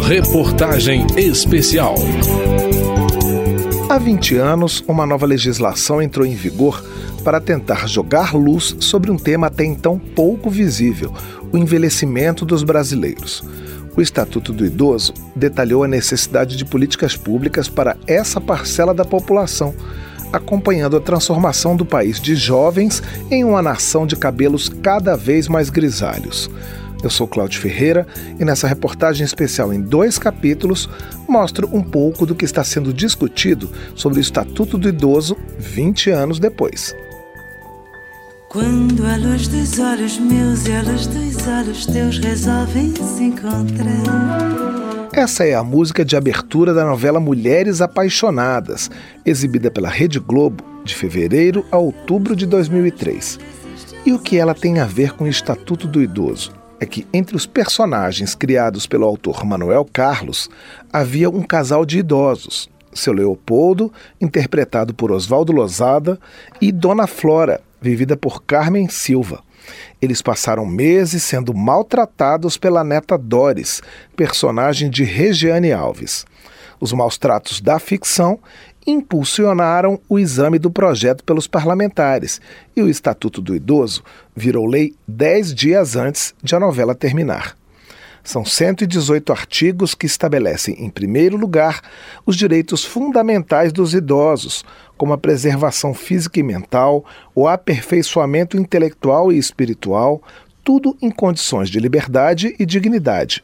Reportagem Especial. Há 20 anos, uma nova legislação entrou em vigor para tentar jogar luz sobre um tema até então pouco visível: o envelhecimento dos brasileiros. O Estatuto do Idoso detalhou a necessidade de políticas públicas para essa parcela da população, acompanhando a transformação do país de jovens em uma nação de cabelos cada vez mais grisalhos. Eu sou Cláudio Ferreira e nessa reportagem especial em dois capítulos mostro um pouco do que está sendo discutido sobre o Estatuto do Idoso 20 anos depois. Quando a luz dos olhos meus e a luz dos olhos teus resolvem se encontrar. Essa é a música de abertura da novela Mulheres Apaixonadas, exibida pela Rede Globo de fevereiro a outubro de 2003. E o que ela tem a ver com o Estatuto do Idoso? É que entre os personagens criados pelo autor Manuel Carlos havia um casal de idosos, seu Leopoldo, interpretado por Oswaldo Lozada, e Dona Flora, vivida por Carmen Silva. Eles passaram meses sendo maltratados pela neta Doris, personagem de Regiane Alves. Os maus tratos da ficção impulsionaram o exame do projeto pelos parlamentares e o Estatuto do Idoso virou lei dez dias antes de a novela terminar. São 118 artigos que estabelecem, em primeiro lugar, os direitos fundamentais dos idosos, como a preservação física e mental, o aperfeiçoamento intelectual e espiritual, tudo em condições de liberdade e dignidade.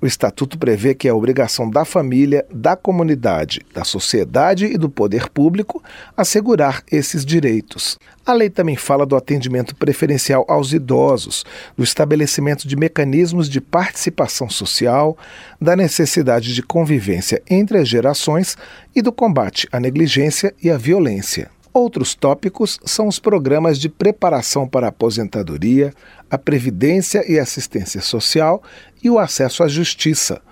O Estatuto prevê que é obrigação da família, da comunidade, da sociedade e do poder público assegurar esses direitos. A lei também fala do atendimento preferencial aos idosos, do estabelecimento de mecanismos de participação social, da necessidade de convivência entre as gerações e do combate à negligência e à violência. Outros tópicos são os programas de preparação para a aposentadoria, a previdência e assistência social e o acesso à justiça.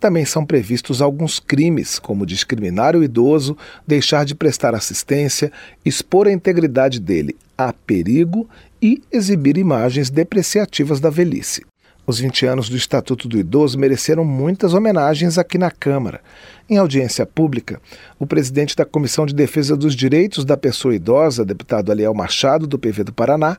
Também são previstos alguns crimes, como discriminar o idoso, deixar de prestar assistência, expor a integridade dele a perigo e exibir imagens depreciativas da velhice. Os 20 anos do Estatuto do Idoso mereceram muitas homenagens aqui na Câmara. Em audiência pública, o presidente da Comissão de Defesa dos Direitos da Pessoa Idosa, deputado Aliel Machado, do PV do Paraná,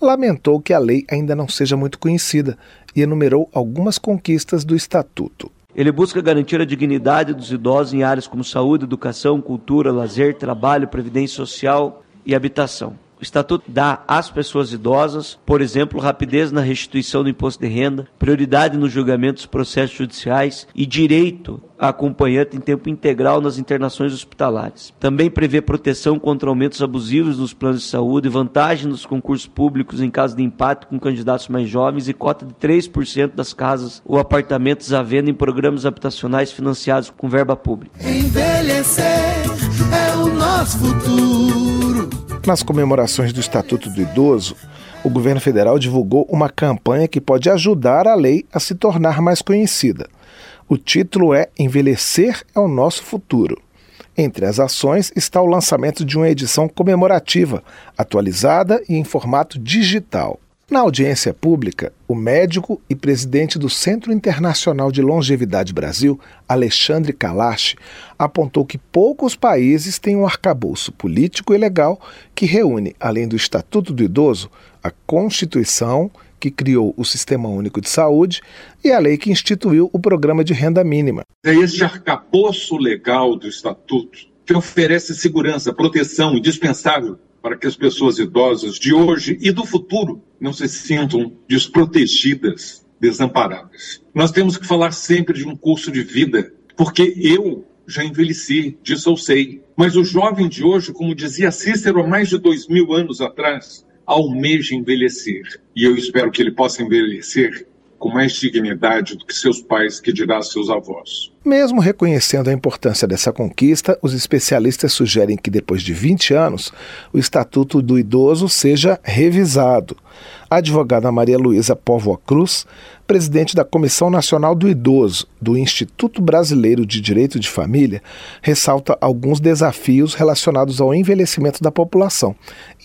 lamentou que a lei ainda não seja muito conhecida e enumerou algumas conquistas do Estatuto. Ele busca garantir a dignidade dos idosos em áreas como saúde, educação, cultura, lazer, trabalho, previdência social e habitação. Estatuto dá às pessoas idosas, por exemplo, rapidez na restituição do imposto de renda, prioridade no julgamento dos processos judiciais e direito a acompanhante em tempo integral nas internações hospitalares. Também prevê proteção contra aumentos abusivos nos planos de saúde, vantagem nos concursos públicos em caso de empate com candidatos mais jovens e cota de 3% das casas ou apartamentos à venda em programas habitacionais financiados com verba pública. Envelhecer é o nosso futuro. Nas comemorações do Estatuto do Idoso, o governo federal divulgou uma campanha que pode ajudar a lei a se tornar mais conhecida. O título é Envelhecer é o Nosso Futuro. Entre as ações está o lançamento de uma edição comemorativa, atualizada e em formato digital. Na audiência pública, o médico e presidente do Centro Internacional de Longevidade Brasil, Alexandre Kalash, apontou que poucos países têm um arcabouço político e legal que reúne, além do Estatuto do Idoso, a Constituição, que criou o Sistema Único de Saúde, e a lei que instituiu o Programa de Renda Mínima. É este arcabouço legal do Estatuto que oferece segurança, proteção indispensável para que as pessoas idosas de hoje e do futuro não se sintam desprotegidas, desamparadas. Nós temos que falar sempre de um curso de vida, porque eu já envelheci, disso eu sei. Mas o jovem de hoje, como dizia Cícero há mais de dois mil anos atrás, almeja envelhecer. E eu espero que ele possa envelhecer com mais dignidade do que seus pais, que dirá seus avós. Mesmo reconhecendo a importância dessa conquista, os especialistas sugerem que depois de 20 anos, o Estatuto do Idoso seja revisado. A advogada Maria Luísa Póvoa Cruz, presidente da Comissão Nacional do Idoso do Instituto Brasileiro de Direito de Família, ressalta alguns desafios relacionados ao envelhecimento da população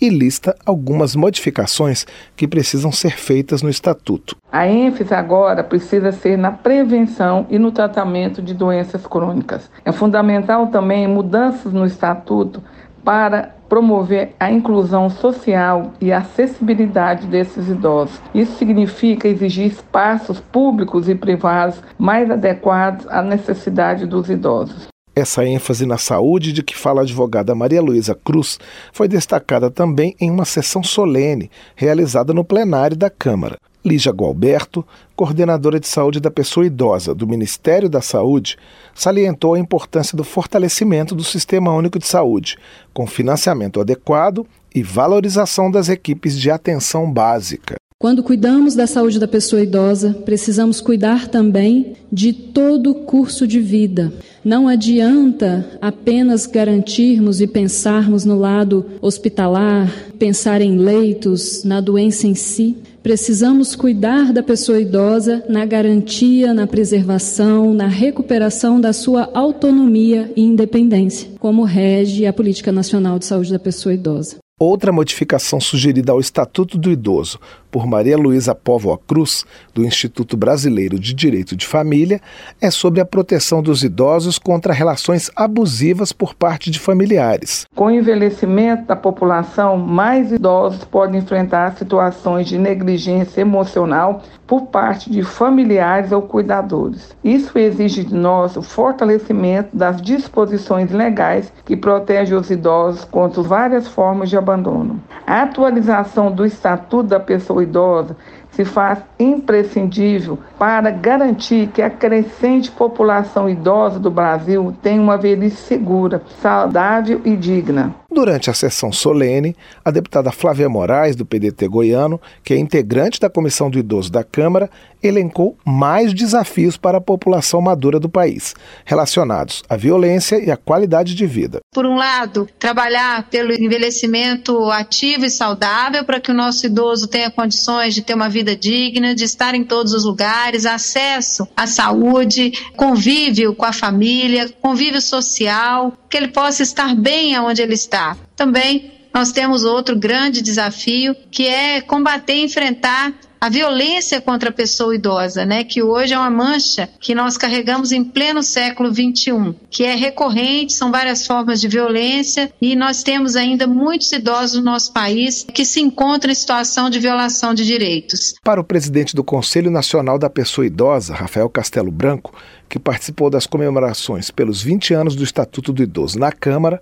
e lista algumas modificações que precisam ser feitas no Estatuto. A ênfase agora precisa ser na prevenção e no tratamento de doenças crônicas. É fundamental também mudanças no Estatuto para promover a inclusão social e acessibilidade desses idosos. Isso significa exigir espaços públicos e privados mais adequados à necessidade dos idosos. Essa ênfase na saúde de que fala a advogada Maria Luísa Cruz foi destacada também em uma sessão solene realizada no plenário da Câmara. Lígia Gualberto, coordenadora de saúde da pessoa idosa do Ministério da Saúde, salientou a importância do fortalecimento do Sistema Único de Saúde, com financiamento adequado e valorização das equipes de atenção básica. Quando cuidamos da saúde da pessoa idosa, precisamos cuidar também de todo o curso de vida. Não adianta apenas garantirmos e pensarmos no lado hospitalar, pensar em leitos, na doença em si. Precisamos cuidar da pessoa idosa na garantia, na preservação, na recuperação da sua autonomia e independência, como rege a Política Nacional de Saúde da Pessoa Idosa. Outra modificação sugerida ao Estatuto do Idoso por Maria Luísa Póvoa Cruz, do Instituto Brasileiro de Direito de Família, é sobre a proteção dos idosos contra relações abusivas por parte de familiares. Com o envelhecimento da população, mais idosos podem enfrentar situações de negligência emocional por parte de familiares ou cuidadores. Isso exige de nós o fortalecimento das disposições legais que protegem os idosos contra várias formas de abandono. A atualização do Estatuto da Pessoa Idosa se faz imprescindível para garantir que a crescente população idosa do Brasil tenha uma velhice segura, saudável e digna. Durante a sessão solene, a deputada Flávia Moraes, do PDT goiano, que é integrante da Comissão do Idoso da Câmara, elencou mais desafios para a população madura do país, relacionados à violência e à qualidade de vida. Por um lado, trabalhar pelo envelhecimento ativo e saudável para que o nosso idoso tenha condições de ter uma vida digna, de estar em todos os lugares, acesso à saúde, convívio com a família, convívio social, que ele possa estar bem aonde ele está. Também nós temos outro grande desafio, que é combater e enfrentar a violência contra a pessoa idosa, né, que hoje é uma mancha que nós carregamos em pleno século 21, que é recorrente, são várias formas de violência e nós temos ainda muitos idosos no nosso país que se encontram em situação de violação de direitos. Para o presidente do Conselho Nacional da Pessoa Idosa, Rafael Castelo Branco, que participou das comemorações pelos 20 anos do Estatuto do Idoso na Câmara,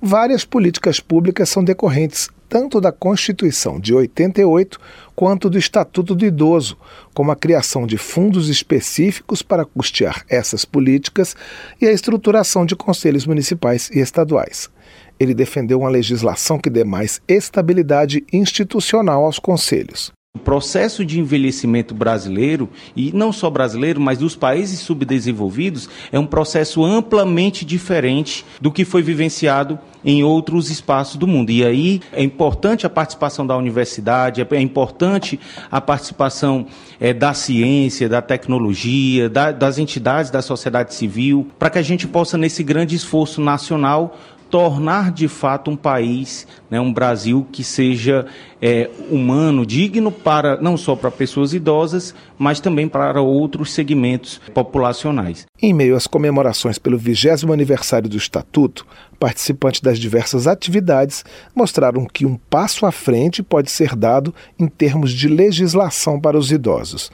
várias políticas públicas são decorrentes tanto da Constituição de 88 quanto do Estatuto do Idoso, como a criação de fundos específicos para custear essas políticas e a estruturação de conselhos municipais e estaduais. Ele defendeu uma legislação que dê mais estabilidade institucional aos conselhos. O processo de envelhecimento brasileiro, e não só brasileiro, mas dos países subdesenvolvidos, é um processo amplamente diferente do que foi vivenciado em outros espaços do mundo. E aí é importante a participação da universidade, é importante a participação é, da ciência, da tecnologia, da, das entidades da sociedade civil, para que a gente possa, nesse grande esforço nacional, tornar de fato um país, né, um Brasil que seja é, humano, digno para não só para pessoas idosas, mas também para outros segmentos populacionais. Em meio às comemorações pelo 20 aniversário do Estatuto, participantes das diversas atividades mostraram que um passo à frente pode ser dado em termos de legislação para os idosos.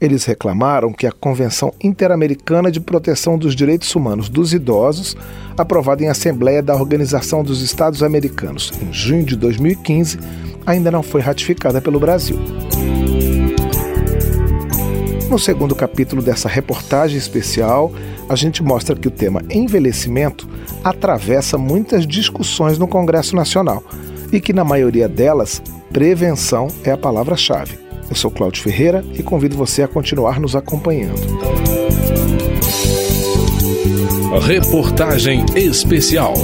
Eles reclamaram que a Convenção Interamericana de Proteção dos Direitos Humanos dos Idosos, aprovada em Assembleia da Organização dos Estados Americanos em junho de 2015, ainda não foi ratificada pelo Brasil. No segundo capítulo dessa reportagem especial, a gente mostra que o tema envelhecimento atravessa muitas discussões no Congresso Nacional e que, na maioria delas, prevenção é a palavra-chave. Eu sou Cláudio Ferreira e convido você a continuar nos acompanhando. Reportagem especial.